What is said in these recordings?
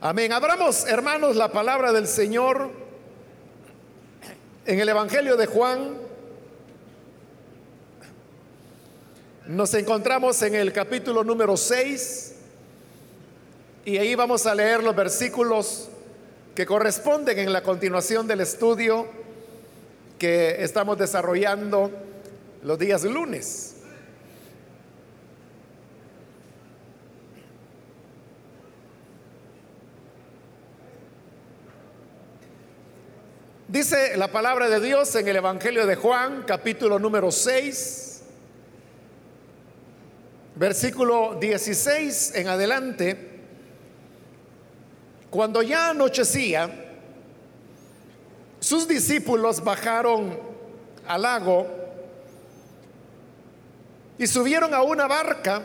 Amén. Abramos, hermanos, la palabra del Señor en el Evangelio de Juan. Nos encontramos en el capítulo número 6 y ahí vamos a leer los versículos que corresponden en la continuación del estudio que estamos desarrollando los días lunes. Dice la palabra de Dios en el Evangelio de Juan, capítulo número 6, versículo 16 en adelante. Cuando ya anochecía, sus discípulos bajaron al lago y subieron a una barca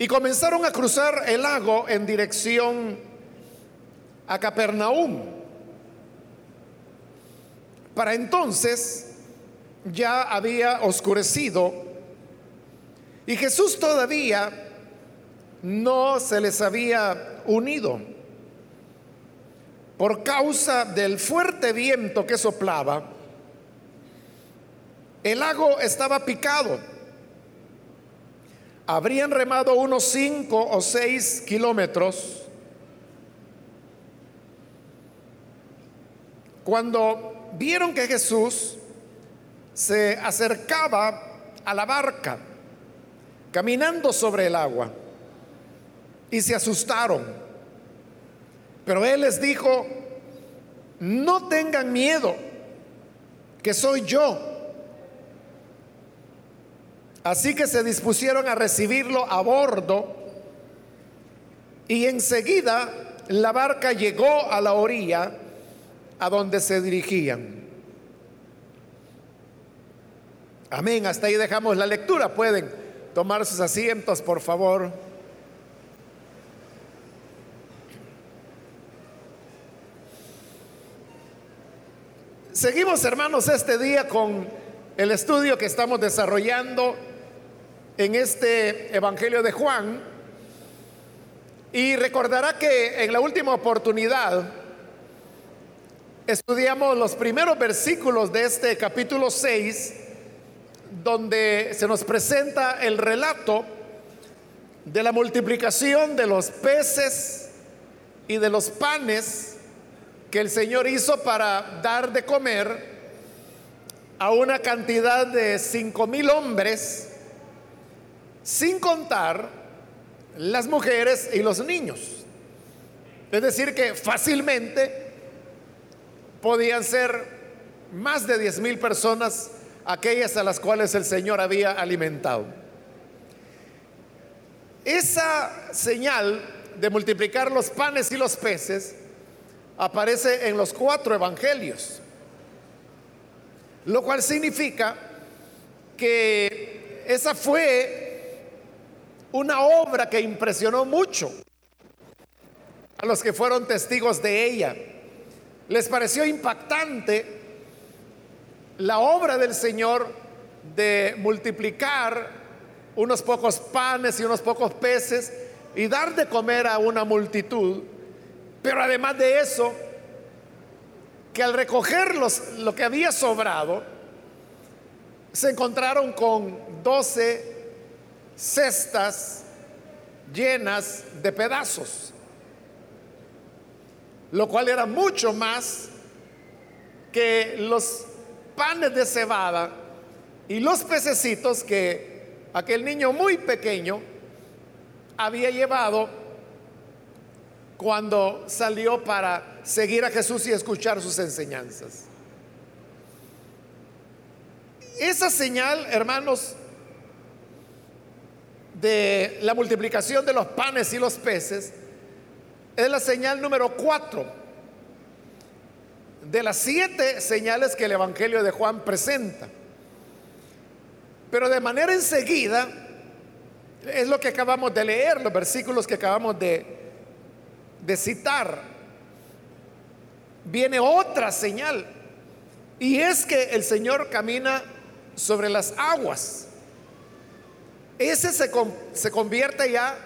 y comenzaron a cruzar el lago en dirección a Capernaum. Para entonces ya había oscurecido y Jesús todavía no se les había unido. Por causa del fuerte viento que soplaba, el lago estaba picado. Habrían remado unos cinco o seis kilómetros cuando vieron que Jesús se acercaba a la barca, caminando sobre el agua, y se asustaron. Pero Él les dijo, no tengan miedo, que soy yo. Así que se dispusieron a recibirlo a bordo y enseguida la barca llegó a la orilla a donde se dirigían. Amén, hasta ahí dejamos la lectura. Pueden tomar sus asientos, por favor. Seguimos, hermanos, este día con el estudio que estamos desarrollando en este Evangelio de Juan. Y recordará que en la última oportunidad estudiamos los primeros versículos de este capítulo 6, donde se nos presenta el relato de la multiplicación de los peces y de los panes que el Señor hizo para dar de comer a una cantidad de cinco mil hombres, sin contar las mujeres y los niños. Es decir, que fácilmente podían ser más de 10 mil personas aquellas a las cuales el Señor había alimentado. Esa señal de multiplicar los panes y los peces aparece en los cuatro evangelios, lo cual significa que esa fue una obra que impresionó mucho a los que fueron testigos de ella les pareció impactante la obra del Señor de multiplicar unos pocos panes y unos pocos peces y dar de comer a una multitud. Pero además de eso, que al recoger lo que había sobrado, se encontraron con doce cestas llenas de pedazos lo cual era mucho más que los panes de cebada y los pececitos que aquel niño muy pequeño había llevado cuando salió para seguir a Jesús y escuchar sus enseñanzas. Esa señal, hermanos, de la multiplicación de los panes y los peces, es la señal número cuatro de las siete señales que el Evangelio de Juan presenta. Pero de manera enseguida, es lo que acabamos de leer, los versículos que acabamos de, citar. Viene otra señal. Y es que el Señor camina sobre las aguas. Ese se, se convierte ya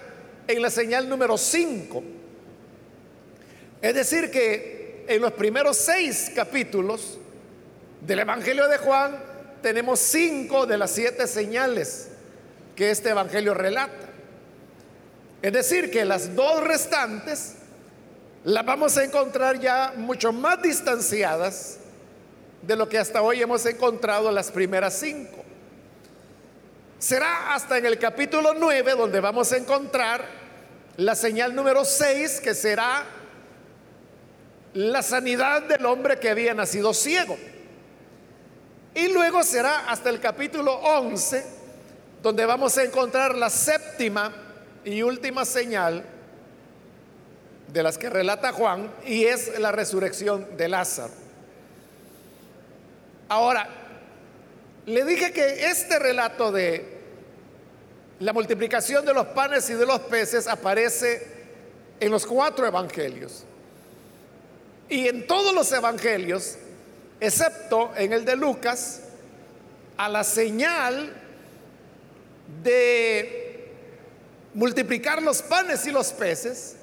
en la señal número cinco Es decir, que en los primeros seis capítulos del Evangelio de Juan tenemos cinco de las siete señales que este Evangelio relata. Es decir, que las dos restantes las vamos a encontrar ya mucho más distanciadas de lo que hasta hoy hemos encontrado las primeras cinco. Será hasta en el capítulo 9 donde vamos a encontrar la señal número 6, que será la sanidad del hombre que había nacido ciego. Y luego será hasta el capítulo 11, donde vamos a encontrar la séptima y última señal de las que relata Juan, y es la resurrección de Lázaro. Ahora, le dije que este relato de la multiplicación de los panes y de los peces aparece en los cuatro evangelios. Y en todos los evangelios, excepto en el de Lucas, a la señal de multiplicar los panes y los peces,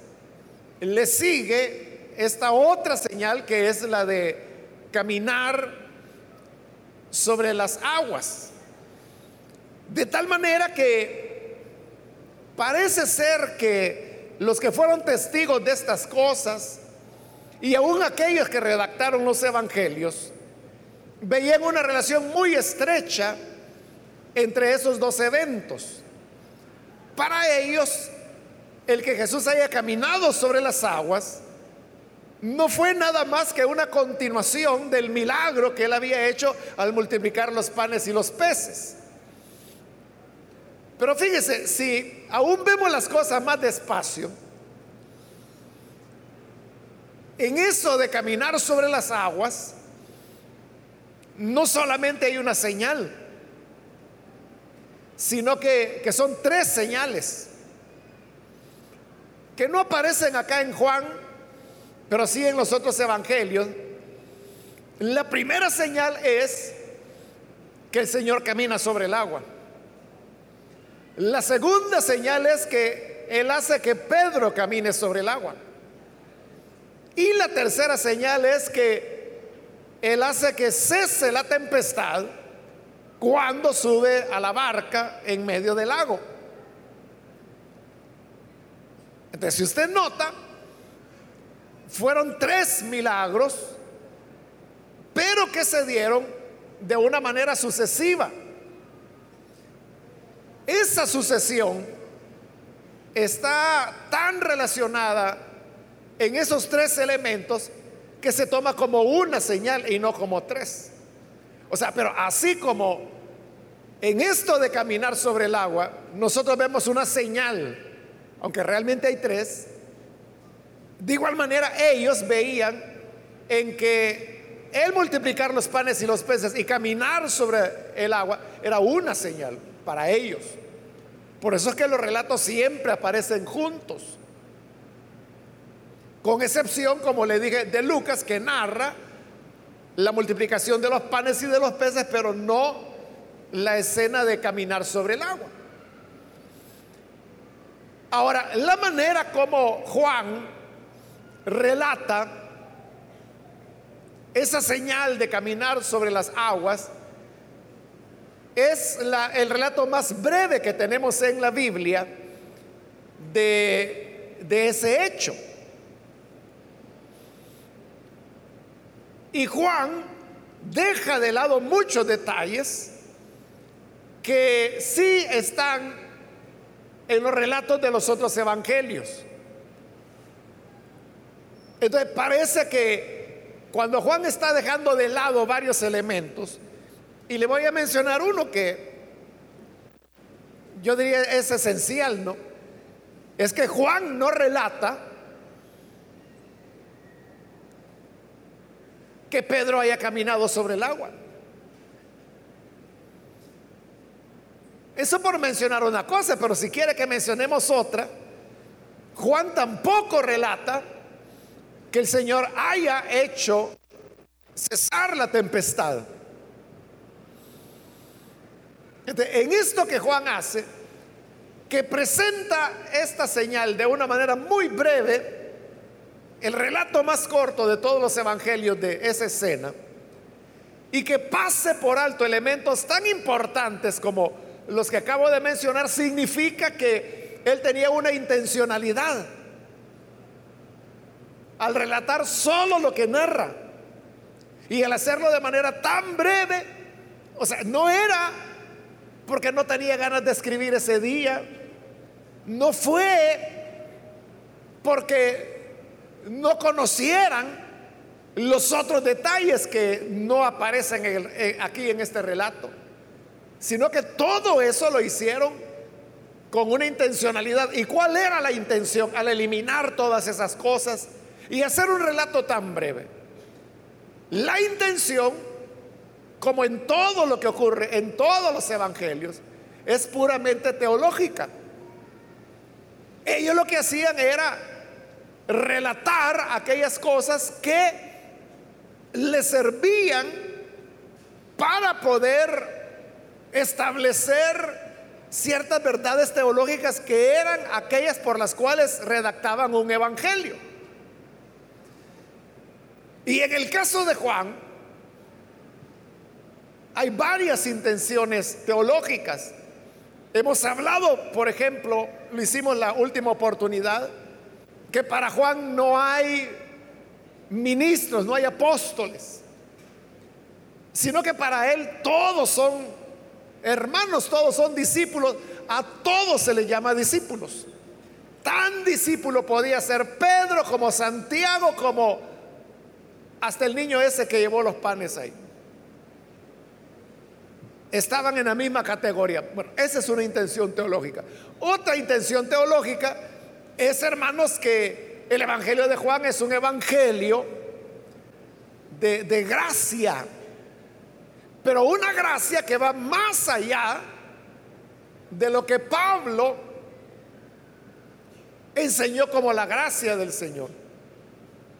le sigue esta otra señal que es la de caminar sobre las aguas. De tal manera que parece ser que los que fueron testigos de estas cosas y aún aquellos que redactaron los evangelios veían una relación muy estrecha entre esos dos eventos. Para ellos, el que Jesús haya caminado sobre las aguas no fue nada más que una continuación del milagro que él había hecho al multiplicar los panes y los peces. Pero fíjese, si aún vemos las cosas más despacio, en eso de caminar sobre las aguas, no solamente hay una señal, sino que, son tres señales que no aparecen acá en Juan, pero sí en los otros evangelios. La primera señal es que el Señor camina sobre el agua. La segunda señal es que Él hace que Pedro camine sobre el agua. Y la tercera señal es que Él hace que cese la tempestad cuando sube a la barca en medio del lago. Entonces, si usted nota, fueron tres milagros, pero que se dieron de una manera sucesiva. Esa sucesión está tan relacionada en esos tres elementos que se toma como una señal y no como tres. O sea, pero así como en esto de caminar sobre el agua, nosotros vemos una señal, aunque realmente hay tres, de igual manera ellos veían en que el multiplicar los panes y los peces y caminar sobre el agua era una señal para ellos. Por eso es que los relatos siempre aparecen juntos. Con excepción, como le dije, de Lucas, que narra la multiplicación de los panes y de los peces, pero no la escena de caminar sobre el agua. Ahora, la manera como Juan relata esa señal de caminar sobre las aguas es el relato más breve que tenemos en la Biblia de, ese hecho. Y Juan deja de lado muchos detalles que sí están en los relatos de los otros evangelios. Entonces parece que cuando Juan está dejando de lado varios elementos, y le voy a mencionar uno que yo diría es esencial, ¿no? Es que Juan no relata que Pedro haya caminado sobre el agua. Eso por mencionar una cosa, pero si quiere que mencionemos otra, Juan tampoco relata que el Señor haya hecho cesar la tempestad. en esto que Juan hace, que presenta esta señal de una manera muy breve, el relato más corto de todos los evangelios de esa escena y que pase por alto elementos tan importantes como los que acabo de mencionar, significa que él tenía una intencionalidad al relatar solo lo que narra. Y al hacerlo de manera tan breve, o sea, no era porque no tenía ganas de escribir ese día, no fue porque no conocieran los otros detalles que no aparecen aquí en este relato, sino que todo eso lo hicieron con una intencionalidad. ¿Y cuál era la intención al eliminar todas esas cosas y hacer un relato tan breve? La intención, como en todo lo que ocurre en todos los evangelios, es puramente teológica. Ellos lo que hacían era relatar aquellas cosas que le servían para poder establecer ciertas verdades teológicas que eran aquellas por las cuales redactaban un evangelio. Y en el caso de Juan, hay varias intenciones teológicas. Hemos hablado, por ejemplo, lo hicimos la última oportunidad, que para Juan no hay ministros, no hay apóstoles, sino que para él todos son hermanos, todos son discípulos, a todos se le llama discípulos. Tan discípulo podía ser Pedro como Santiago, como hasta el niño ese que llevó los panes ahí. Estaban en la misma categoría. Bueno, esa es una intención teológica. Otra intención teológica es, hermanos, que el Evangelio de Juan es un Evangelio de, gracia, pero una gracia que va más allá de lo que Pablo enseñó como la gracia del Señor.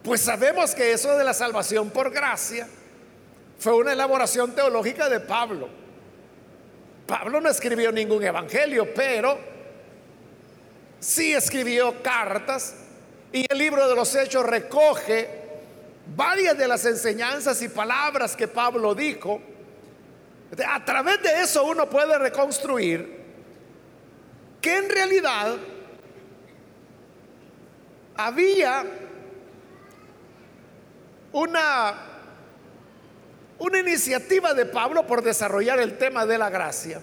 Pues sabemos que eso de la salvación por gracia fue una elaboración teológica de Pablo. Pablo no escribió ningún evangelio, pero sí escribió cartas y el libro de los Hechos recoge varias de las enseñanzas y palabras que Pablo dijo. A través de eso uno puede reconstruir que en realidad había una, una iniciativa de Pablo por desarrollar el tema de la gracia,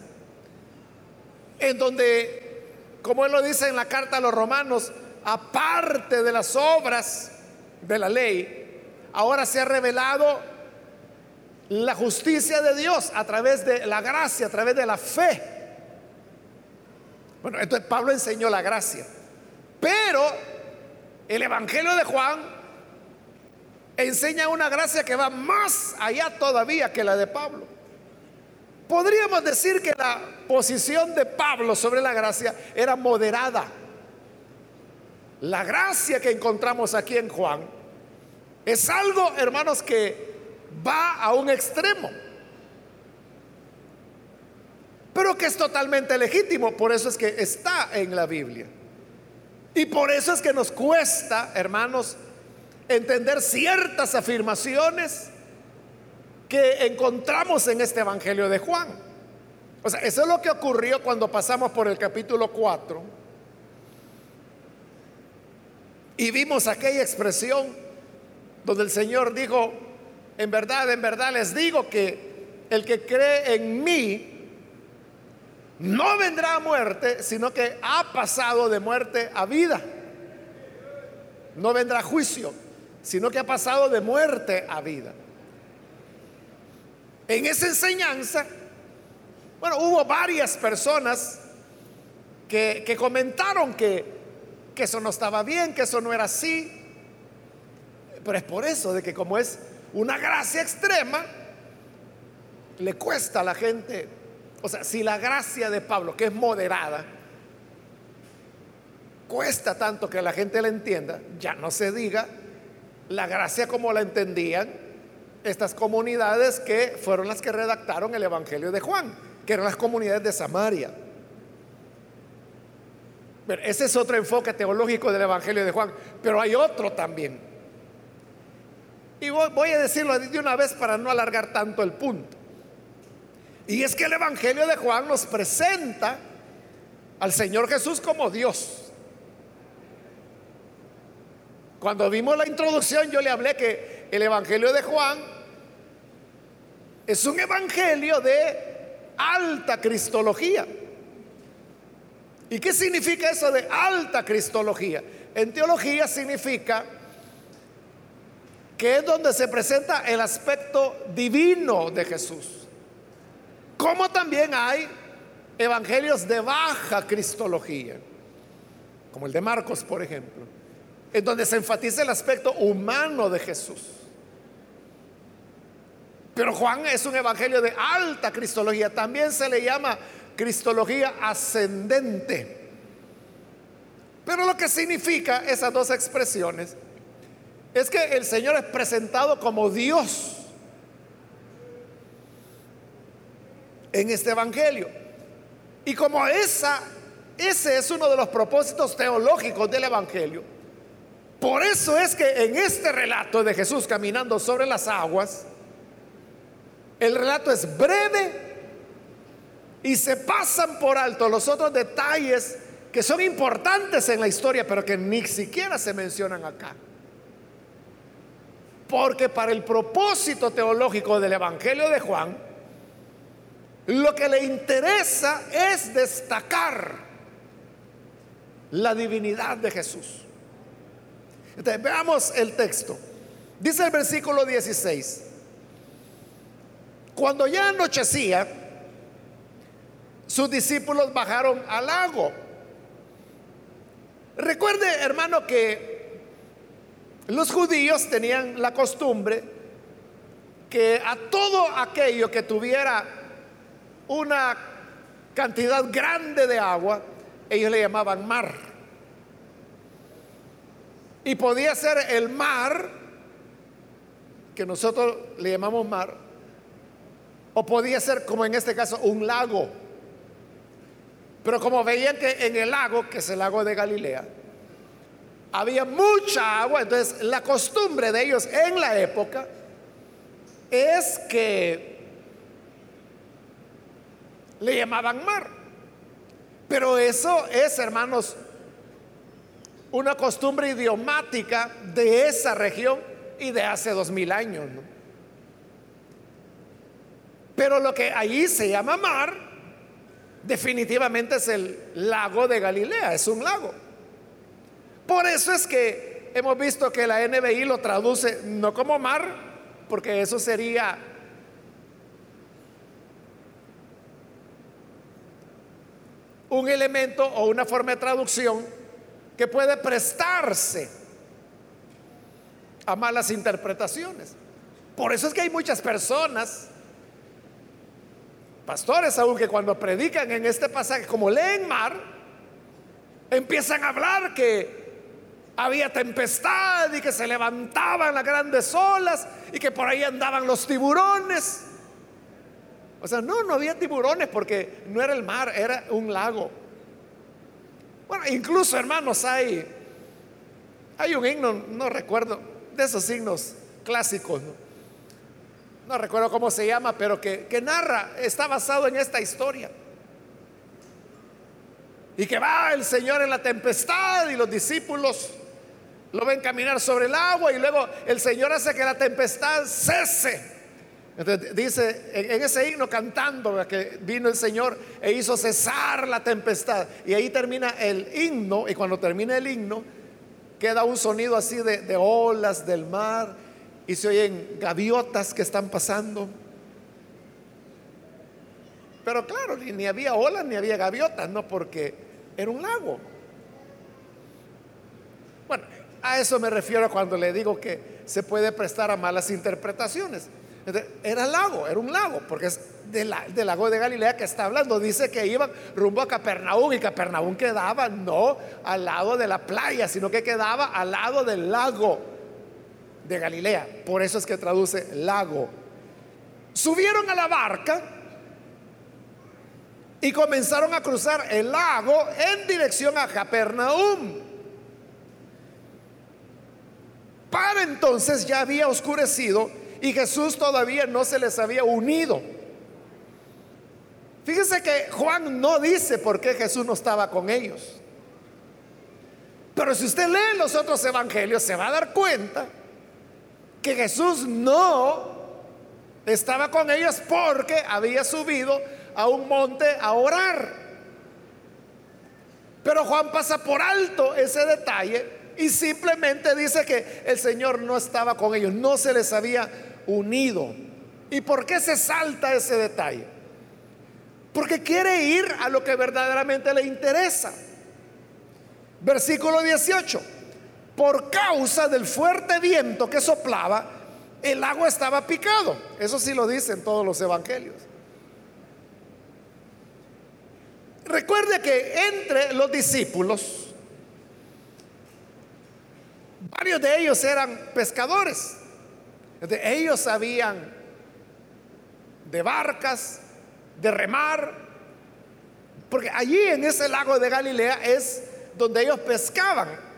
en donde, como él lo dice en la carta a los romanos, aparte de las obras de la ley, ahora se ha revelado la justicia de Dios a través de la gracia, a través de la fe. Bueno, entonces Pablo enseñó la gracia. Pero el Evangelio de Juan enseña una gracia que va más allá todavía que la de Pablo. Podríamos decir que la posición de Pablo sobre la gracia era moderada. La gracia que encontramos aquí en Juan es algo, hermanos, que va a un extremo, pero que es totalmente legítimo. Por eso es que está en la Biblia. Y por eso es que nos cuesta, hermanos, entender ciertas afirmaciones que encontramos en este Evangelio de Juan. O sea, eso es lo que ocurrió cuando pasamos por el capítulo 4 Y vimos aquella expresión donde el Señor dijo, en verdad, en verdad les digo que el que cree en mí no vendrá a muerte, sino que ha pasado de muerte a vida. No vendrá juicio, sino que ha pasado de muerte a vida. En esa enseñanza, bueno, hubo varias personas que, comentaron que que eso no estaba bien, que eso no era así. Pero es por eso de que como es una gracia extrema, le cuesta a la gente, o sea, si la gracia de Pablo, que es moderada, cuesta tanto que la gente la entienda, ya no se diga la gracia como la entendían estas comunidades que fueron las que redactaron el Evangelio de Juan, que eran las comunidades de Samaria ese es otro enfoque teológico del Evangelio de Juan, pero hay otro también. Y voy, a decirlo de una vez para no alargar tanto el punto. Y es que el Evangelio de Juan nos presenta al Señor Jesús como Dios. Cuando vimos la introducción yo le hablé que el Evangelio de Juan es un Evangelio de alta cristología. ¿Y qué significa eso de alta cristología? En teología significa que es donde se presenta el aspecto divino de Jesús. Como también hay evangelios de baja cristología, como el de Marcos, por ejemplo, en donde se enfatiza el aspecto humano de Jesús. Pero Juan es un evangelio de alta cristología, también se le llama cristología ascendente. Pero lo que significa esas dos expresiones es que el Señor es presentado como Dios en este Evangelio. Y como esa, ese es uno de los propósitos teológicos del Evangelio, por eso es que en este relato de Jesús caminando sobre las aguas, el relato es breve y se pasan por alto los otros detalles que son importantes en la historia, pero que ni siquiera se mencionan acá. Porque para el propósito teológico del Evangelio de Juan, lo que le interesa es destacar la divinidad de Jesús. Entonces, veamos el texto. Dice el versículo 16, cuando ya anochecía, sus discípulos bajaron al lago. Recuerde, hermano, que los judíos tenían la costumbre que a todo aquello que tuviera una cantidad grande de agua, ellos le llamaban mar. Y podía ser el mar, que nosotros le llamamos mar, o podía ser, como en este caso, un lago. Pero como veían que en el lago, que es el lago de Galilea, había mucha agua, entonces la costumbre de ellos en la época es que le llamaban mar. Pero eso es, hermanos, una costumbre idiomática de esa región y de hace dos mil años. Pero lo que allí se llama mar definitivamente es el lago de Galilea, es un lago. Por eso es que hemos visto que la NBI lo traduce no como mar, porque eso sería un elemento o una forma de traducción que puede prestarse a malas interpretaciones. Por eso es que hay muchas personas pastores, aunque cuando predican en este pasaje, como leen mar, empiezan a hablar que había tempestad y que se levantaban las grandes olas y que por ahí andaban los tiburones. O sea, no, no había tiburones porque no era el mar, era un lago. Bueno, incluso hermanos, hay, hay un himno, no recuerdo, de esos signos clásicos, ¿no? No recuerdo cómo se llama, pero que, narra, está basado en esta historia. Y que va el Señor en la tempestad y los discípulos lo ven caminar sobre el agua y luego el Señor hace que la tempestad cese. Entonces dice en, ese himno cantando que vino el Señor e hizo cesar la tempestad. Y ahí termina el himno y cuando termina el himno queda un sonido así de olas del mar y se oyen gaviotas que están pasando. Pero claro, ni, había olas ni había gaviotas, no, porque era un lago. Bueno, a eso me refiero cuando le digo que se puede prestar a malas interpretaciones. Era lago, era un lago, porque es del, del, lago de Galilea que está hablando. Dice que iban rumbo a Capernaum y Capernaum quedaba no al lado de la playa, sino que quedaba al lado del lago de Galilea. Por eso es que traduce lago. Subieron a la barca y comenzaron a cruzar el lago en dirección a Capernaum. Para entonces ya había oscurecido y Jesús todavía no se les había unido. Fíjense que Juan no dice por qué Jesús no estaba con ellos. Pero si usted lee los otros evangelios, se va a dar cuenta que Jesús no estaba con ellos porque había subido a un monte a orar. Pero Juan pasa por alto ese detalle y simplemente dice que el Señor no estaba con ellos, no se les había unido. ¿Y por qué se salta ese detalle? Porque quiere ir a lo que verdaderamente le interesa. Versículo 18. Por causa del fuerte viento que soplaba, el agua estaba picado. Eso sí lo dicen todos los evangelios. Recuerde que entre los discípulos, varios de ellos eran pescadores. Ellos sabían de barcas, de remar, porque allí en ese lago de Galilea es donde ellos pescaban.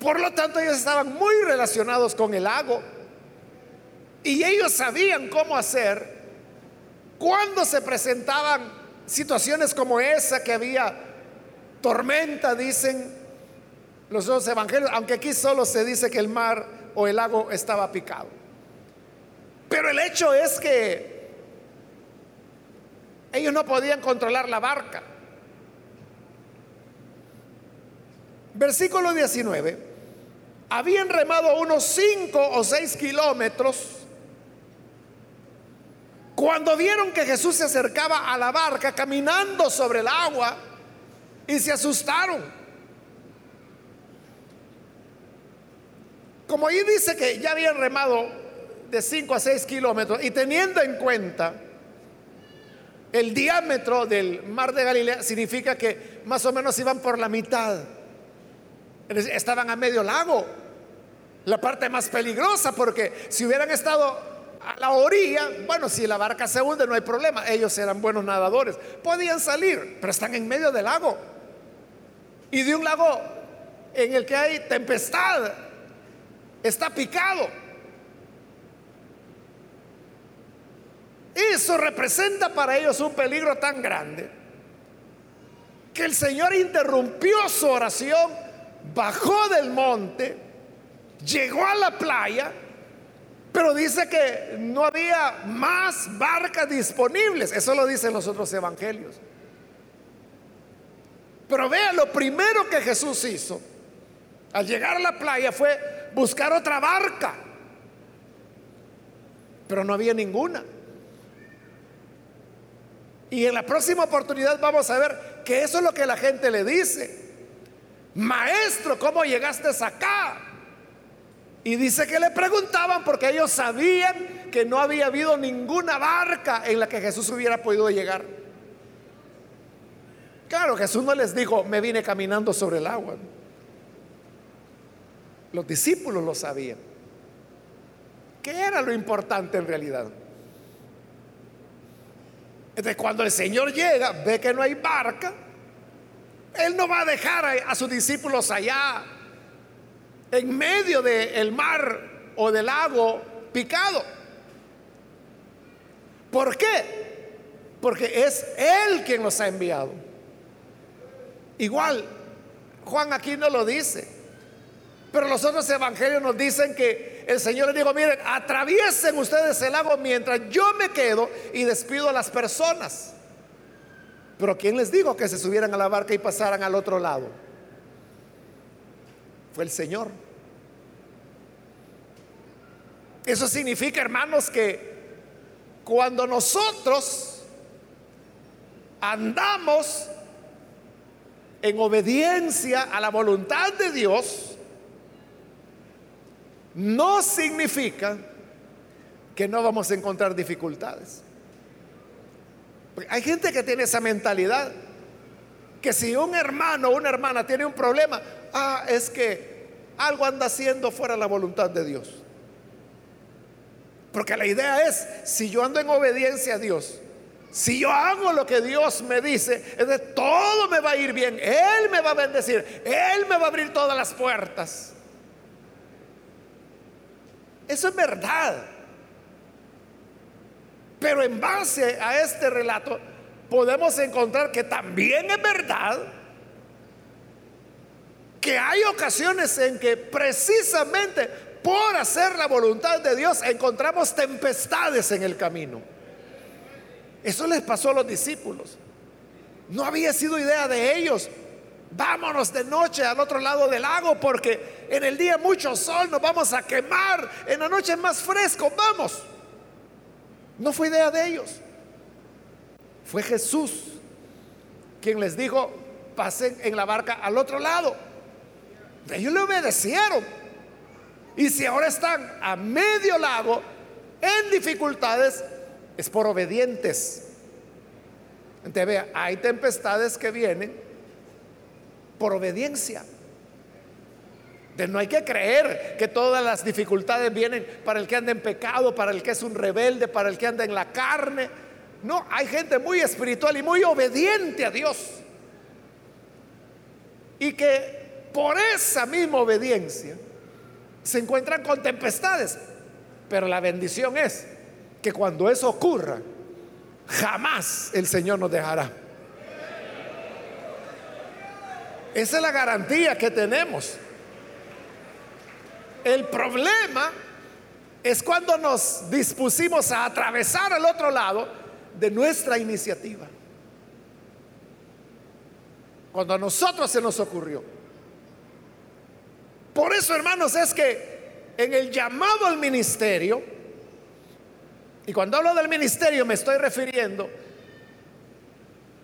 Por lo tanto, ellos estaban muy relacionados con el lago y ellos sabían cómo hacer cuando se presentaban situaciones como esa que había tormenta, dicen los dos evangelios, aunque aquí solo se dice que el mar o el lago estaba picado. Pero el hecho es que ellos no podían controlar la barca. Versículo 19. Habían remado unos 5 o 6 kilómetros cuando vieron que Jesús se acercaba a la barca caminando sobre el agua y se asustaron. Como ahí dice que ya habían remado de 5 a 6 kilómetros y teniendo en cuenta el diámetro del mar de Galilea, significa que más o menos iban por la mitad. Estaban a medio lago, la parte más peligrosa, porque si hubieran estado a la orilla, bueno, si la barca se hunde no hay problema, ellos eran buenos nadadores, podían salir, pero están en medio del lago. Y de un lago en el que hay tempestad, está picado. Eso representa para ellos un peligro tan grande que el Señor interrumpió su oración bajó del monte, llegó a la playa, pero dice que no había más barcas disponibles. Eso lo dicen los otros evangelios. Pero vea, lo primero que Jesús hizo al llegar a la playa fue buscar otra barca. Pero no había ninguna. Y en la próxima oportunidad vamos a ver que eso es lo que la gente le dice maestro, ¿cómo llegaste acá? Y dice que le preguntaban porque ellos sabían que no había habido ninguna barca en la que Jesús hubiera podido llegar. Claro, Jesús no les dijo, me vine caminando sobre el agua. Los discípulos lo sabían. ¿Qué era lo importante en realidad? Entonces, cuando el Señor llega, ve que no hay barca, él no va a dejar a, sus discípulos allá, en medio del mar o del lago picado. ¿Por qué? Porque es Él quien los ha enviado. Igual, Juan aquí no lo dice. Pero los otros evangelios nos dicen que el Señor les dijo, miren, atraviesen ustedes el lago mientras yo me quedo y despido a las personas. Pero ¿quién les dijo que se subieran a la barca y pasaran al otro lado? Fue el Señor. Eso significa, hermanos, que cuando nosotros andamos en obediencia a la voluntad de Dios, no significa que no vamos a encontrar dificultades. Hay gente que tiene esa mentalidad, que si un hermano o una hermana tiene un problema, ah, es que algo anda haciendo fuera de la voluntad de Dios. Porque la idea es, si yo ando en obediencia a Dios, si yo hago lo que Dios me dice, es de todo me va a ir bien. Él me va a bendecir. Él me va a abrir todas las puertas. Eso es verdad. Pero en base a este relato podemos encontrar que también es verdad que hay ocasiones en que precisamente por hacer la voluntad de Dios encontramos tempestades en el camino. Eso les pasó a los discípulos. No había sido idea de ellos. Vámonos de noche al otro lado del lago porque en el día mucho sol nos vamos a quemar, en la noche es más fresco, vamos. No fue idea de ellos. Fue Jesús quien les dijo, pasen en la barca al otro lado. Ellos le obedecieron. Y si ahora están a medio lago en dificultades, es por obedientes. Entonces vea, hay tempestades que vienen por obediencia. No hay que creer que todas las dificultades vienen para el que anda en pecado, para el que es un rebelde, para el que anda en la carne. No, hay gente muy espiritual y muy obediente a Dios. Y que por esa misma obediencia se encuentran con tempestades. Pero la bendición es que cuando eso ocurra, jamás el Señor nos dejará. Esa es la garantía que tenemos. El problema es cuando nos dispusimos a atravesar al otro lado de nuestra iniciativa. Cuando a nosotros se nos ocurrió. Por eso, hermanos, es que en el llamado al ministerio, y cuando hablo del ministerio me estoy refiriendo,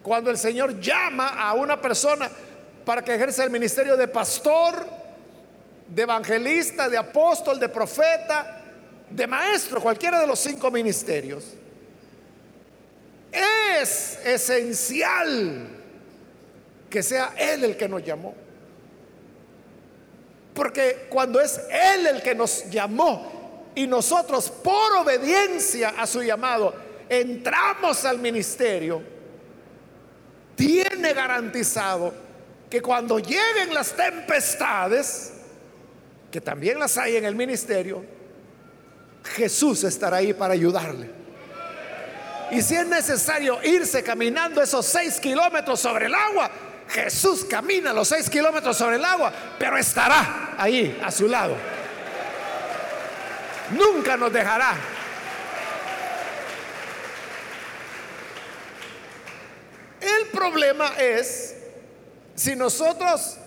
cuando el Señor llama a una persona para que ejerza el ministerio de pastor, de evangelista, de apóstol, de profeta, de maestro, cualquiera de los cinco ministerios, es esencial que sea Él el que nos llamó. Porque cuando es Él el que nos llamó y nosotros por obediencia a su llamado entramos al ministerio, tiene garantizado que cuando lleguen las tempestades, que también las hay en el ministerio, Jesús estará ahí para ayudarle. Y si es necesario irse caminando esos seis kilómetros sobre el agua, Jesús camina los seis kilómetros sobre el agua, pero estará ahí a su lado. Nunca nos dejará. El problema es si nosotros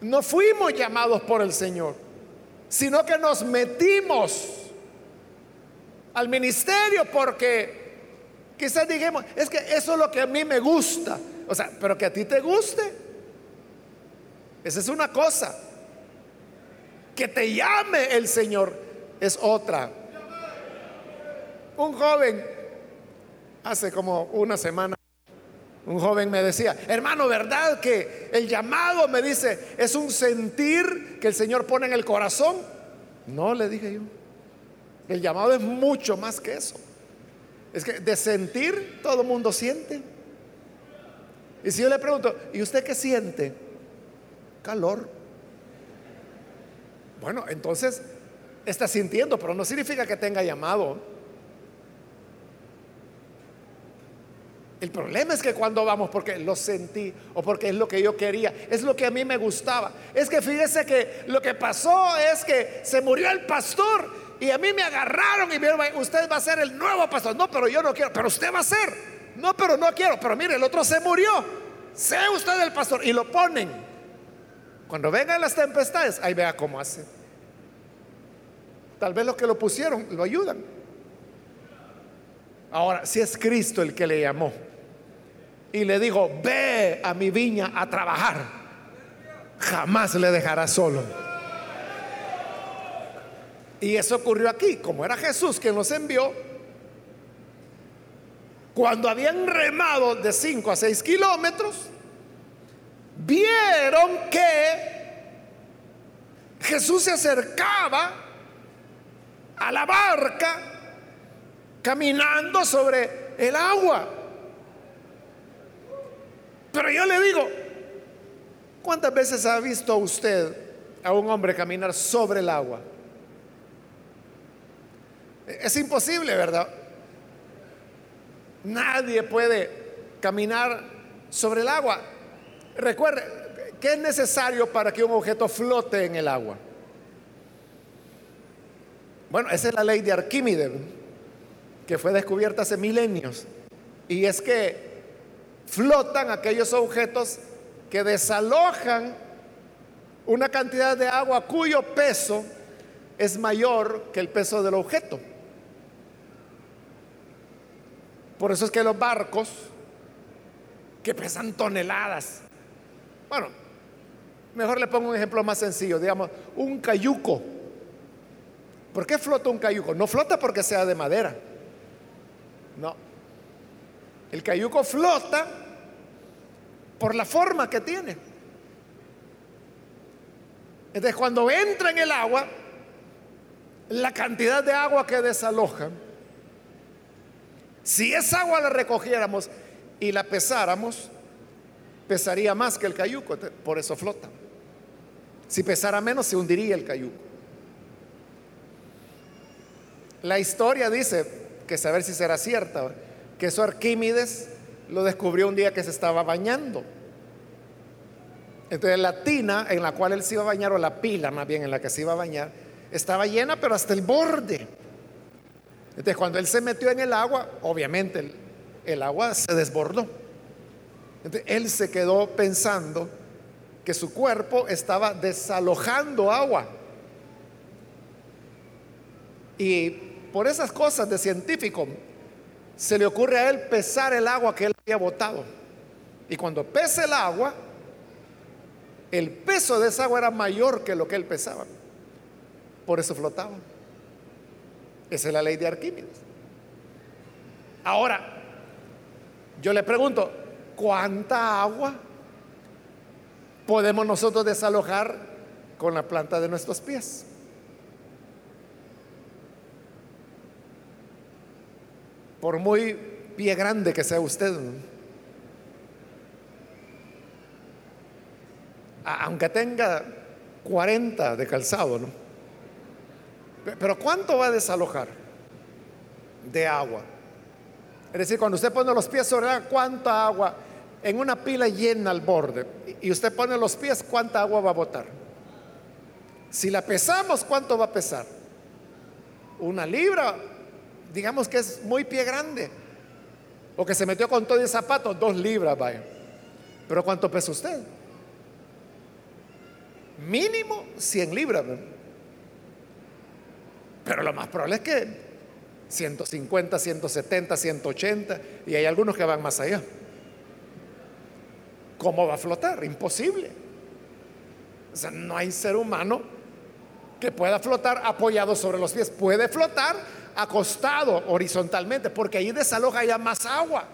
no fuimos llamados por el Señor, sino que nos metimos al ministerio porque quizás digamos, es que eso es lo que a mí me gusta. O sea, pero que a ti te guste. Esa es una cosa. Que te llame el Señor es otra. Un joven, hace como una semana, un joven me decía, hermano, ¿verdad que el llamado me dice es un sentir que el Señor pone en el corazón? No, le dije yo. El llamado es mucho más que eso. Es que de sentir todo el mundo siente. Y si yo le pregunto, ¿y usted qué siente? Calor. Bueno, entonces está sintiendo, pero no significa que tenga llamado. El problema es que cuando vamos porque lo sentí o porque es lo que yo quería, es lo que a mí me gustaba. Es que fíjese que lo que pasó es que se murió el pastor y a mí me agarraron y me dijeron, usted va a ser el nuevo pastor. No, pero yo no quiero, pero usted va a ser. No, pero no quiero. Pero mire, el otro se murió. Sea usted el pastor. Y lo ponen. Cuando vengan las tempestades, ahí vea cómo hace. Tal vez los que lo pusieron lo ayudan. Ahora, si es Cristo el que le llamó y le dijo, ve a mi viña a trabajar, jamás le dejará solo. Y eso ocurrió aquí, como era Jesús quien nos envió, cuando habían remado de 5 a 6 kilómetros, vieron que Jesús se acercaba a la barca caminando sobre el agua. Pero yo le digo, ¿cuántas veces ha visto usted a un hombre caminar sobre el agua? Es imposible, ¿verdad? Nadie puede caminar sobre el agua. Recuerde, ¿qué es necesario para que un objeto flote en el agua? Bueno, esa es la ley de Arquímedes, que fue descubierta hace milenios. Y es que flotan aquellos objetos que desalojan una cantidad de agua cuyo peso es mayor que el peso del objeto. Por eso es que los barcos que pesan toneladas, bueno, mejor le pongo un ejemplo más sencillo, digamos, un cayuco. ¿Por qué flota un cayuco? No flota porque sea de madera. No. El cayuco flota por la forma que tiene. Entonces cuando entra en el agua, la cantidad de agua que desaloja, si esa agua la recogiéramos y la pesáramos, pesaría más que el cayuco, por eso flota. Si pesara menos, se hundiría el cayuco. La historia dice, que saber si será cierta, que eso Arquímedes lo descubrió un día que se estaba bañando. Entonces la tina en la cual él se iba a bañar, o la pila más bien en la que se iba a bañar, estaba llena pero hasta el borde. Entonces cuando él se metió en el agua, obviamente el, agua se desbordó. Entonces él se quedó pensando que su cuerpo estaba desalojando agua. Y por esas cosas de científico, se le ocurre a él pesar el agua que él había botado. Y cuando pesa el agua, el peso de esa agua era mayor que lo que él pesaba. Por eso flotaba. Esa es la ley de Arquímedes. Ahora, yo le pregunto, ¿cuánta agua podemos nosotros desalojar con la planta de nuestros pies? Por muy pie grande que sea usted. aunque tenga 40 de calzado, ¿no? Pero ¿cuánto va a desalojar de agua? Es decir, cuando usted pone los pies sobre agua, ¿cuánta agua en una pila llena al borde? Y usted pone los pies, ¿cuánta agua va a botar? Si la pesamos, ¿cuánto va a pesar? Una libra, digamos que es muy pie grande. O que se metió con todo el zapato, dos libras, vaya. Pero ¿cuánto pesa usted? Mínimo 100 libras. Pero lo más probable es que 150, 170, 180, y hay algunos que van más allá. ¿Cómo va a flotar? Imposible. O sea, no hay ser humano que pueda flotar apoyado sobre los pies. Puede flotar acostado horizontalmente, porque ahí desaloja ya más agua.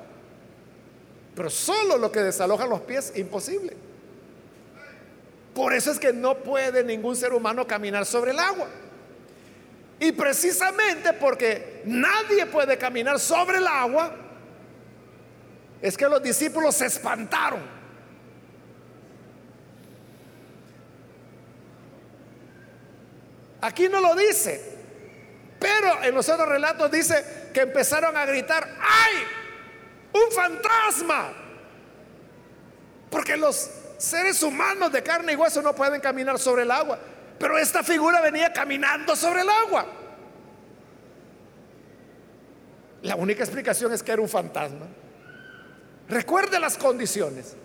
Pero solo lo que desaloja los pies, imposible. Por eso es que no puede ningún ser humano caminar sobre el agua. Y precisamente porque nadie puede caminar sobre el agua, es que los discípulos se espantaron. Aquí no lo dice, pero en los otros relatos dice que empezaron a gritar, ¡ay! ¡Un fantasma! Porque los seres humanos de carne y hueso no pueden caminar sobre el agua. Pero esta figura venía caminando sobre el agua. La única explicación es que era un fantasma. Recuerde las condiciones.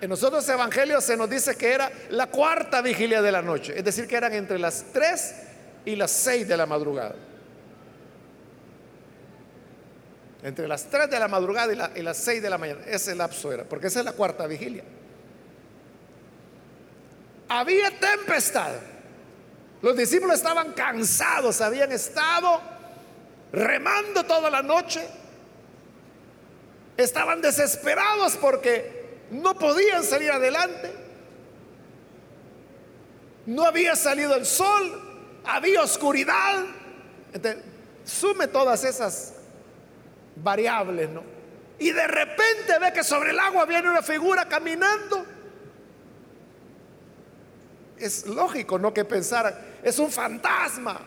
En los otros evangelios se nos dice que era la cuarta vigilia de la noche, es decir, que eran entre las 3 y las 6 de la madrugada. Entre las 3 de la madrugada y, las 6 de la mañana. Ese lapso era, porque esa es la cuarta vigilia había tempestad. Los discípulos estaban cansados, habían estado remando toda la noche. Estaban desesperados porque no podían salir adelante. No había salido el sol, había oscuridad. sume todas esas variables, ¿no? Y de repente ve que sobre el agua viene una figura caminando es lógico, ¿no? Que pensar, es un fantasma.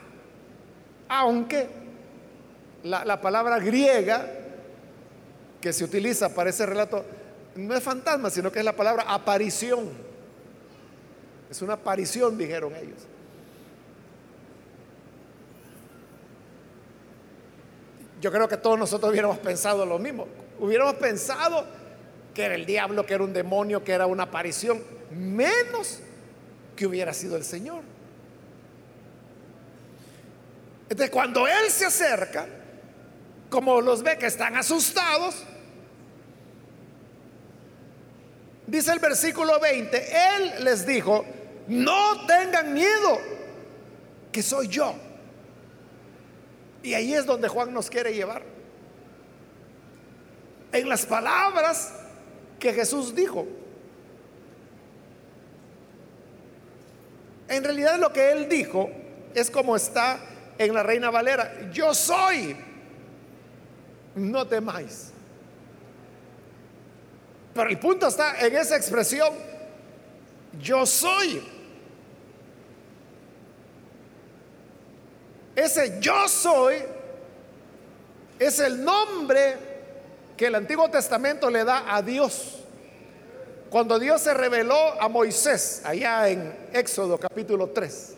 Aunque la, la palabra griega que se utiliza para ese relato no es fantasma, sino que es la palabra aparición. Es una aparición, dijeron ellos. Yo creo que todos nosotros hubiéramos pensado lo mismo. Hubiéramos pensado que era el diablo, que era un demonio, que era una aparición, menos que hubiera sido el Señor. Entonces, cuando Él se acerca, como los ve que están asustados, dice el versículo 20, Él les dijo, no tengan miedo, que soy yo. Y ahí es donde Juan nos quiere llevar. En las palabras que Jesús dijo. En realidad lo que él dijo es como está en la Reina Valera. Yo soy. No temáis. Pero el punto está en esa expresión. Yo soy. Ese yo soy es el nombre que el Antiguo Testamento le da a Dios. Cuando Dios se reveló a Moisés, allá en Éxodo capítulo 3,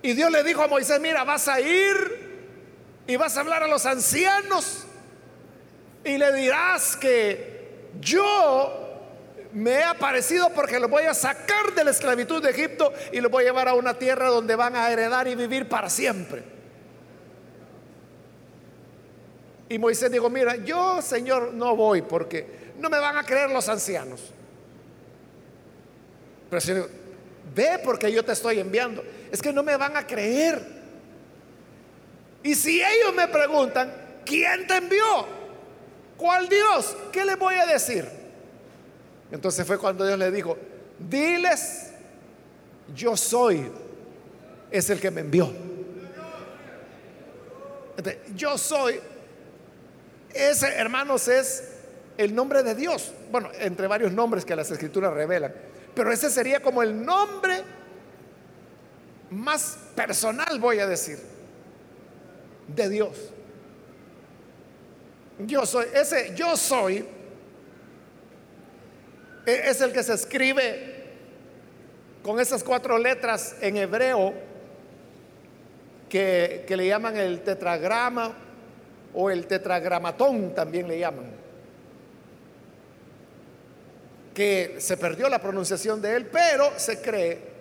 y Dios le dijo a Moisés, mira, vas a ir y vas a hablar a los ancianos y le dirás que yo me he aparecido porque los voy a sacar de la esclavitud de Egipto y los voy a llevar a una tierra donde van a heredar y vivir para siempre. Y Moisés dijo, mira, yo Señor no voy porque no me van a creer los ancianos. Pero Señor, ve porque yo te estoy enviando. Es que no me van a creer. Y si ellos me preguntan, ¿quién te envió? ¿Cuál Dios? ¿Qué les voy a decir? Entonces fue cuando Dios le dijo, diles, yo soy, es el que me envió. yo soy, ese hermanos es el nombre de Dios. Bueno, entre varios nombres que las escrituras revelan. Pero ese sería como el nombre más personal, voy a decir, de Dios. Yo soy, ese yo soy es el que se escribe con esas cuatro letras en hebreo que, le llaman el tetragrama o el tetragramatón también le llaman. Que se perdió la pronunciación de él, pero se cree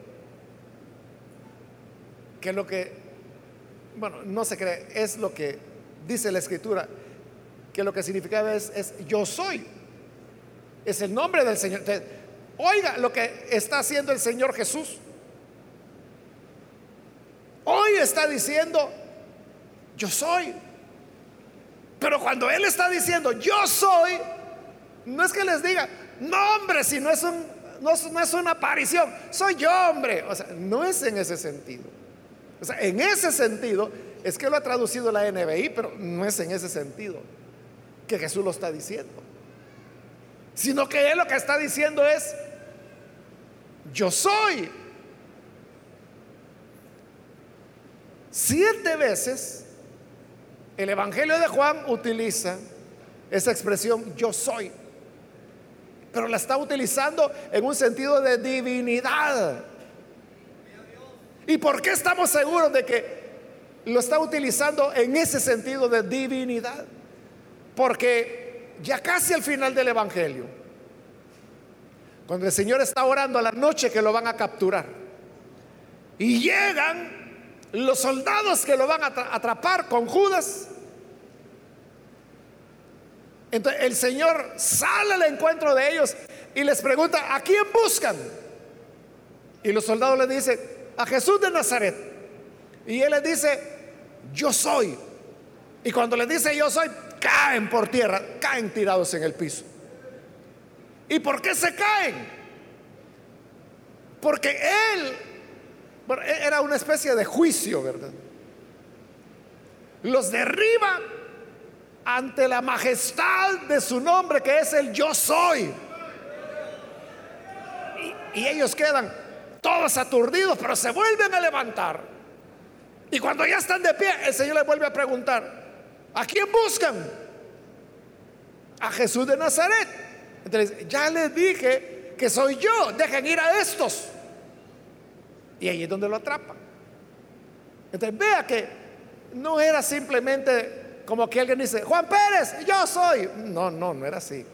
que lo que, bueno, no se cree, es lo que dice la escritura, que lo que significaba es, es yo soy. Es el nombre del Señor. oiga lo que está haciendo el Señor Jesús. Hoy está diciendo, yo soy. Pero cuando Él está diciendo, yo soy, no es que les diga, no hombre, si no es, un, no, es una aparición, soy yo hombre. O sea, no es en ese sentido. O sea, en ese sentido es que lo ha traducido la NBI, pero no es en ese sentido que Jesús lo está diciendo sino que él lo que está diciendo es, yo soy. Siete veces el Evangelio de Juan utiliza esa expresión yo soy, pero la está utilizando en un sentido de divinidad. ¿Y por qué estamos seguros de que lo está utilizando en ese sentido de divinidad? Porque ya casi al final del Evangelio, cuando el Señor está orando a la noche que lo van a capturar, y llegan los soldados que lo van a atrapar con Judas, entonces el Señor sale al encuentro de ellos y les pregunta, ¿a quién buscan? Y los soldados le dicen, a Jesús de Nazaret. Y él les dice, yo soy. Y cuando les dice yo soy, caen por tierra, caen tirados en el piso. ¿Y por qué se caen? Porque él, e-, era una especie de juicio, ¿verdad? Los derriba ante la majestad de su nombre, que es el yo soy. Y, y ellos quedan todos aturdidos, pero se vuelven a levantar. Y cuando ya están de pie, el Señor les vuelve a preguntar, ¿a quién buscan? A Jesús de Nazaret. Entonces, ya les dije que soy yo, dejen ir a estos. Y ahí es donde lo atrapan. Entonces, vea que no era simplemente como que alguien dice, Juan Pérez, yo soy. No, no, no era así.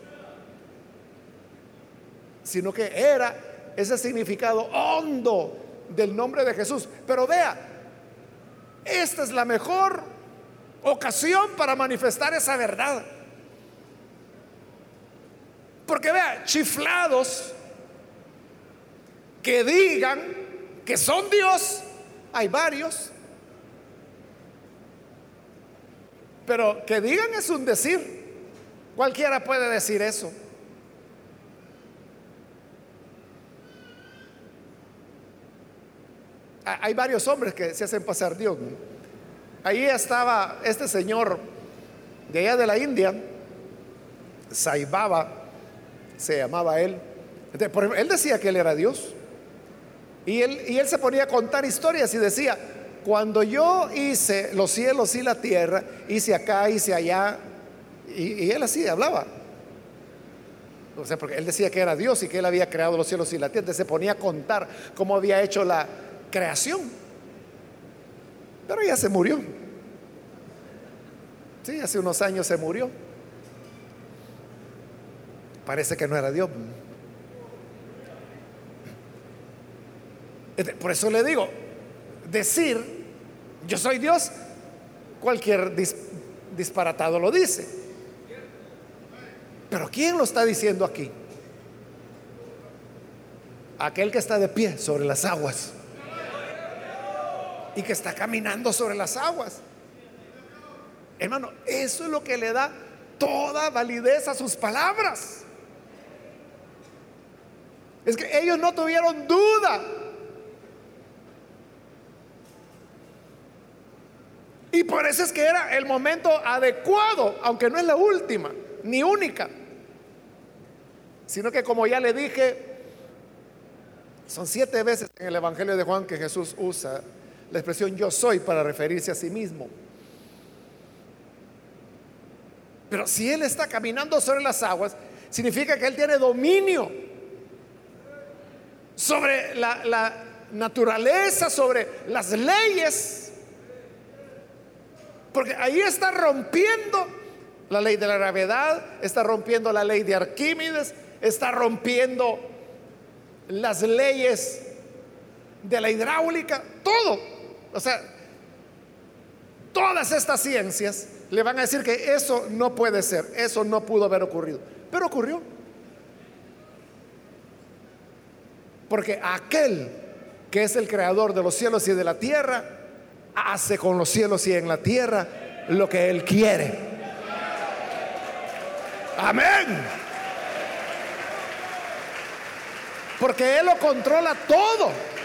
Sino que era ese significado hondo del nombre de Jesús. Pero vea, esta es la mejor ocasión para manifestar esa verdad. Porque vea, chiflados que digan que son Dios, hay varios. Pero que digan es un decir. Cualquiera puede decir eso. hay varios hombres que se hacen pasar Dios. Ahí estaba este señor de allá de la India, Saibaba, se llamaba él. él decía que él era Dios. Y él, y él se ponía a contar historias y decía, cuando yo hice los cielos y la tierra, hice acá, hice allá, y, y él así hablaba. O sea, porque él decía que era Dios y que él había creado los cielos y la tierra. Se ponía a contar cómo había hecho la, creación. Pero ya se murió. Sí, hace unos años se murió. Parece que no era Dios. Este, por eso le digo, decir, yo soy Dios, cualquier disparatado lo dice. Pero ¿quién lo está diciendo aquí? Aquel que está de pie sobre las aguas y que está caminando sobre las aguas. Hermano, eso es lo que le da toda validez a sus palabras. Es que ellos no tuvieron duda. Y por eso es que era el momento adecuado, aunque no es la última, ni única. Sino que como ya le dije, son siete veces en el Evangelio de Juan que Jesús usa la expresión yo soy para referirse a sí mismo. Pero si Él está caminando sobre las aguas, significa que Él tiene dominio sobre la, naturaleza, sobre las leyes. Porque ahí está rompiendo la ley de la gravedad, está rompiendo la ley de Arquímedes, está rompiendo las leyes de la hidráulica, todo. O sea, todas estas ciencias le van a decir que eso no puede ser, eso no pudo haber ocurrido. Pero ocurrió. Porque aquel que es el creador de los cielos y de la tierra, hace con los cielos y en la tierra lo que Él quiere. Amén. Porque Él lo controla todo.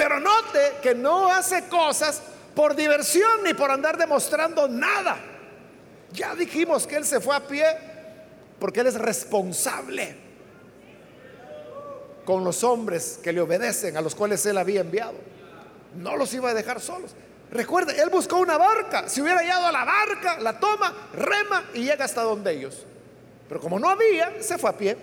Pero note que no hace cosas por diversión ni por andar demostrando nada. Ya dijimos que Él se fue a pie porque Él es responsable con los hombres que le obedecen, a los cuales Él había enviado. No los iba a dejar solos. Recuerde, Él buscó una barca. Si hubiera llegado a la barca, la toma, rema y llega hasta donde ellos. Pero como no había, se fue a pie.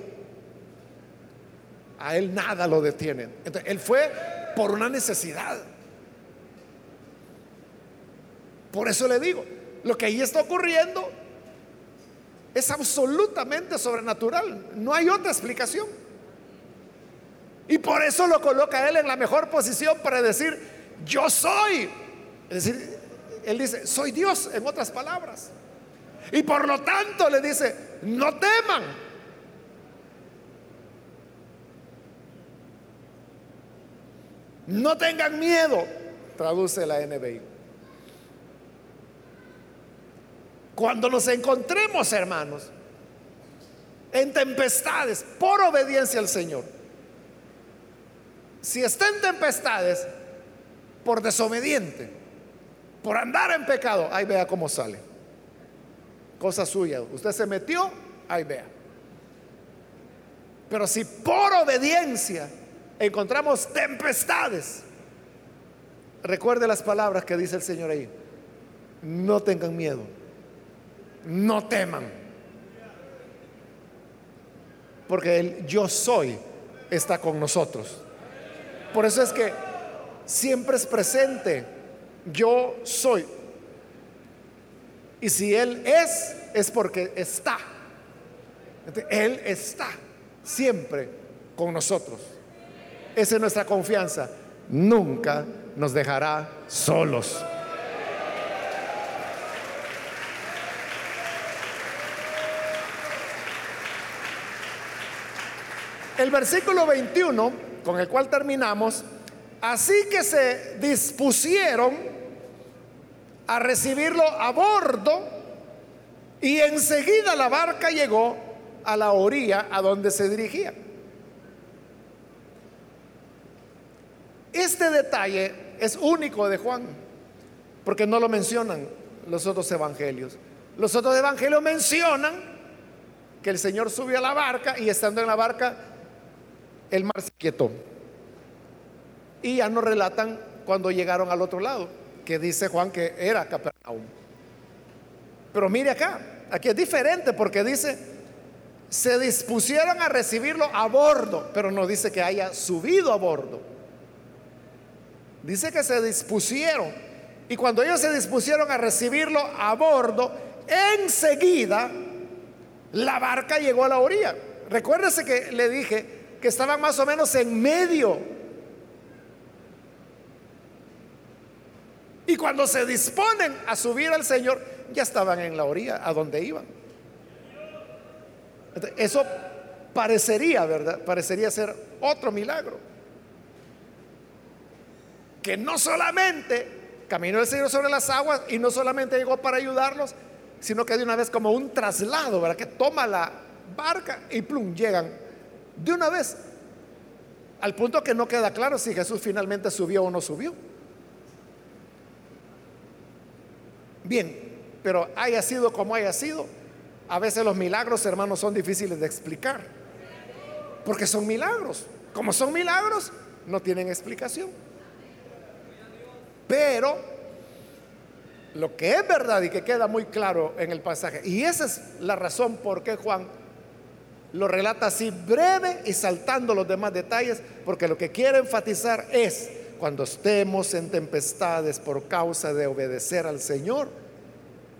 A Él nada lo detiene. Entonces, Él fue por una necesidad. Por eso le digo, lo que ahí está ocurriendo es absolutamente sobrenatural. No hay otra explicación. Y por eso lo coloca él en la mejor posición para decir, yo soy. Es decir, él dice, soy Dios, en otras palabras. Y por lo tanto le dice, no teman. No tengan miedo, traduce la NBI. Cuando nos encontremos, hermanos, en tempestades por obediencia al Señor, si está en tempestades por desobediente, por andar en pecado, ahí vea cómo sale. Cosa suya. Usted se metió, ahí vea. Pero si por obediencia encontramos tempestades, recuerde las palabras que dice el Señor ahí. No tengan miedo, no teman, porque el yo soy está con nosotros. Por eso es que siempre es presente, yo soy. Y si Él es, es porque está. Él está siempre con nosotros. Esa es nuestra confianza. Nunca nos dejará solos. El versículo 21, con el cual terminamos, así que se dispusieron a recibirlo a bordo y enseguida la barca llegó a la orilla a donde se dirigía. Este detalle es único de Juan, porque no lo mencionan los otros evangelios. Los otros evangelios mencionan que el Señor subió a la barca y estando en la barca el mar se quietó. Y ya no relatan cuando llegaron al otro lado, que dice Juan que era Capernaum. Pero mire acá, aquí es diferente porque dice, se dispusieron a recibirlo a bordo, pero no dice que haya subido a bordo. Dice que se dispusieron. Y cuando ellos se dispusieron a recibirlo a bordo, enseguida la barca llegó a la orilla. Recuérdese que le dije que estaban más o menos en medio. Y cuando se disponen a subir al Señor, ya estaban en la orilla a donde iban. Eso parecería, ¿verdad? Parecería ser otro milagro. Que no solamente caminó el Señor sobre las aguas y no solamente llegó para ayudarlos, sino que de una vez como un traslado, ¿verdad? Que toma la barca y plum, llegan de una vez, al punto que no queda claro si Jesús finalmente subió o no subió. Bien, pero haya sido como haya sido, a veces los milagros, hermanos, son difíciles de explicar. Porque son milagros. Como son milagros, no tienen explicación. Pero lo que es verdad y que queda muy claro en el pasaje, y esa es la razón por qué Juan lo relata así breve y saltando los demás detalles, porque lo que quiere enfatizar es, cuando estemos en tempestades por causa de obedecer al Señor,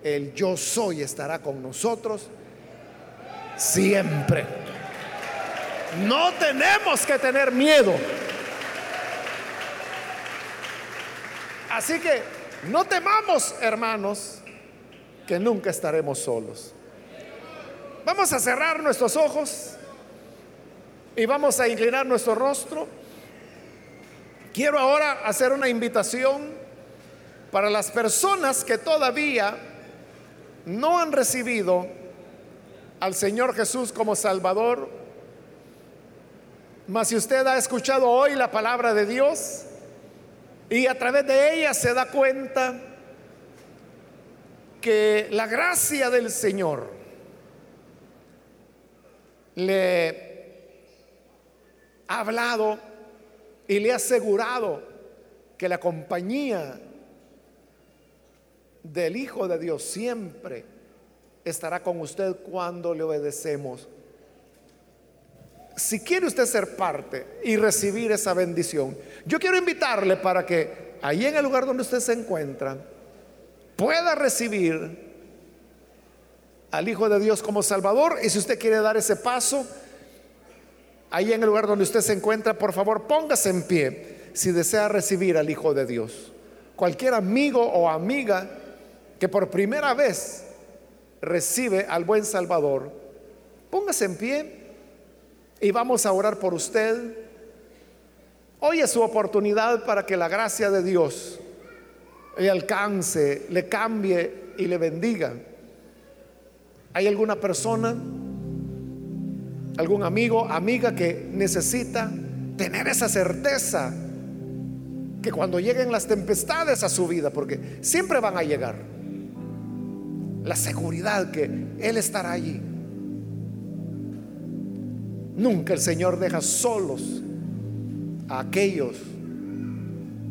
el yo soy estará con nosotros siempre. No tenemos que tener miedo. Así que no temamos, hermanos, que nunca estaremos solos. Vamos a cerrar nuestros ojos y vamos a inclinar nuestro rostro. Quiero ahora hacer una invitación para las personas que todavía no han recibido al Señor Jesús como Salvador. Mas si usted ha escuchado hoy la palabra de Dios y a través de ella se da cuenta que la gracia del Señor le ha hablado y le ha asegurado que la compañía del Hijo de Dios siempre estará con usted cuando le obedecemos. Si quiere usted ser parte y recibir esa bendición, yo quiero invitarle para que ahí en el lugar donde usted se encuentra pueda recibir al Hijo de Dios como Salvador. Y si usted quiere dar ese paso, ahí en el lugar donde usted se encuentra, por favor, póngase en pie si desea recibir al Hijo de Dios. Cualquier amigo o amiga que por primera vez recibe al buen Salvador, póngase en pie y vamos a orar por usted. Hoy es su oportunidad para que la gracia de Dios le alcance, le cambie y le bendiga. ¿Hay alguna persona, algún amigo, amiga que necesita tener esa certeza que cuando lleguen las tempestades a su vida, porque siempre van a llegar, la seguridad que Él estará allí. Nunca el Señor deja solos a aquellos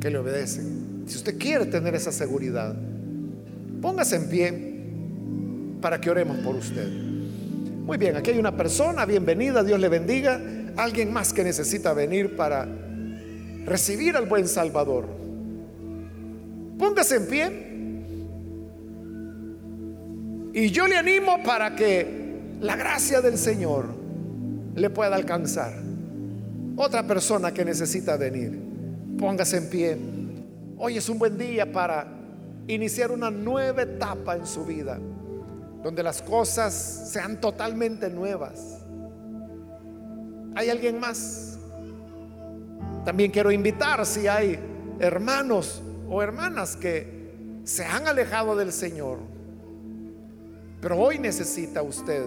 que le obedecen. Si usted quiere tener esa seguridad, póngase en pie para que oremos por usted. Muy bien, aquí hay una persona, bienvenida, Dios le bendiga. Alguien más que necesita venir para recibir al buen Salvador. Póngase en pie. Y yo le animo para que la gracia del Señor le pueda alcanzar. Otra persona que necesita venir, póngase en pie. Hoy es un buen día para iniciar una nueva etapa en su vida, donde las cosas sean totalmente nuevas. ¿Hay alguien más? También quiero invitar si hay hermanos o hermanas que se han alejado del Señor, pero hoy necesita usted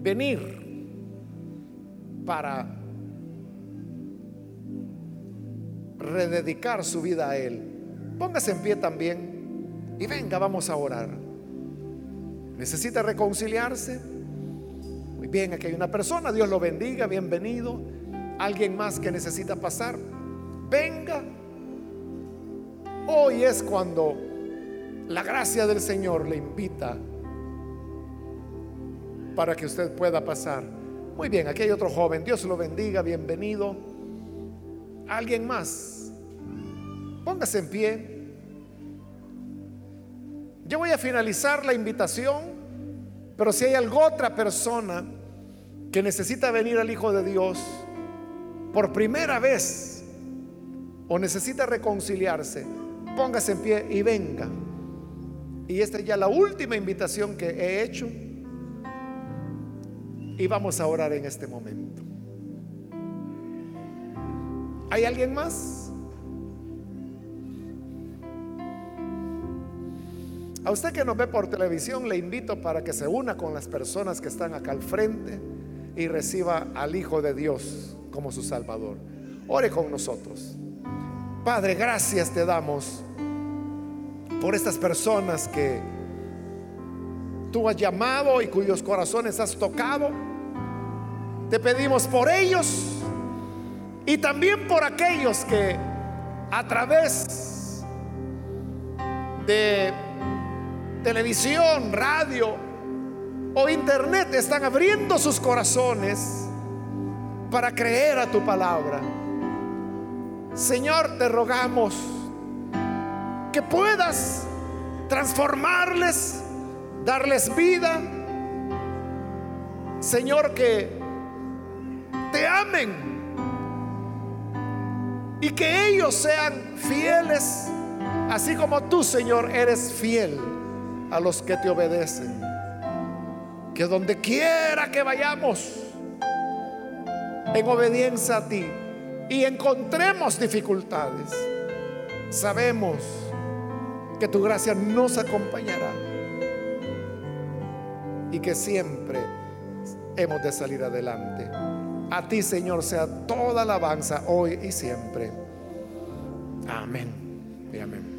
venir para rededicar su vida a Él. Póngase en pie también y venga, vamos a orar. ¿Necesita reconciliarse? Muy bien, aquí hay una persona, Dios lo bendiga, bienvenido. Alguien más que necesita pasar, venga. Hoy es cuando la gracia del Señor le invita para que usted pueda pasar. Muy bien, aquí hay otro joven, Dios lo bendiga, bienvenido. Alguien más, póngase en pie. Yo voy a finalizar la invitación, pero si hay alguna otra persona que necesita venir al Hijo de Dios por primera vez o necesita reconciliarse, póngase en pie y venga. Y esta es ya la última invitación que he hecho. Y vamos a orar en este momento. ¿Hay alguien más? A usted que nos ve por televisión le invito para que se una con las personas que están acá al frente y reciba al Hijo de Dios como su Salvador. Ore con nosotros. Padre, gracias te damos por estas personas que tú has llamado y cuyos corazones has tocado. Te pedimos por ellos y también por aquellos que a través de televisión, radio o internet están abriendo sus corazones para creer a tu palabra. Señor, te rogamos que puedas transformarles, darles vida. Señor, que te amen y que ellos sean fieles, así como tú, Señor, eres fiel a los que te obedecen. Que donde quiera que vayamos, en obediencia a ti, y encontremos dificultades, sabemos que tu gracia nos acompañará y que siempre hemos de salir adelante. A ti, Señor, sea toda alabanza hoy y siempre. Amén y amén.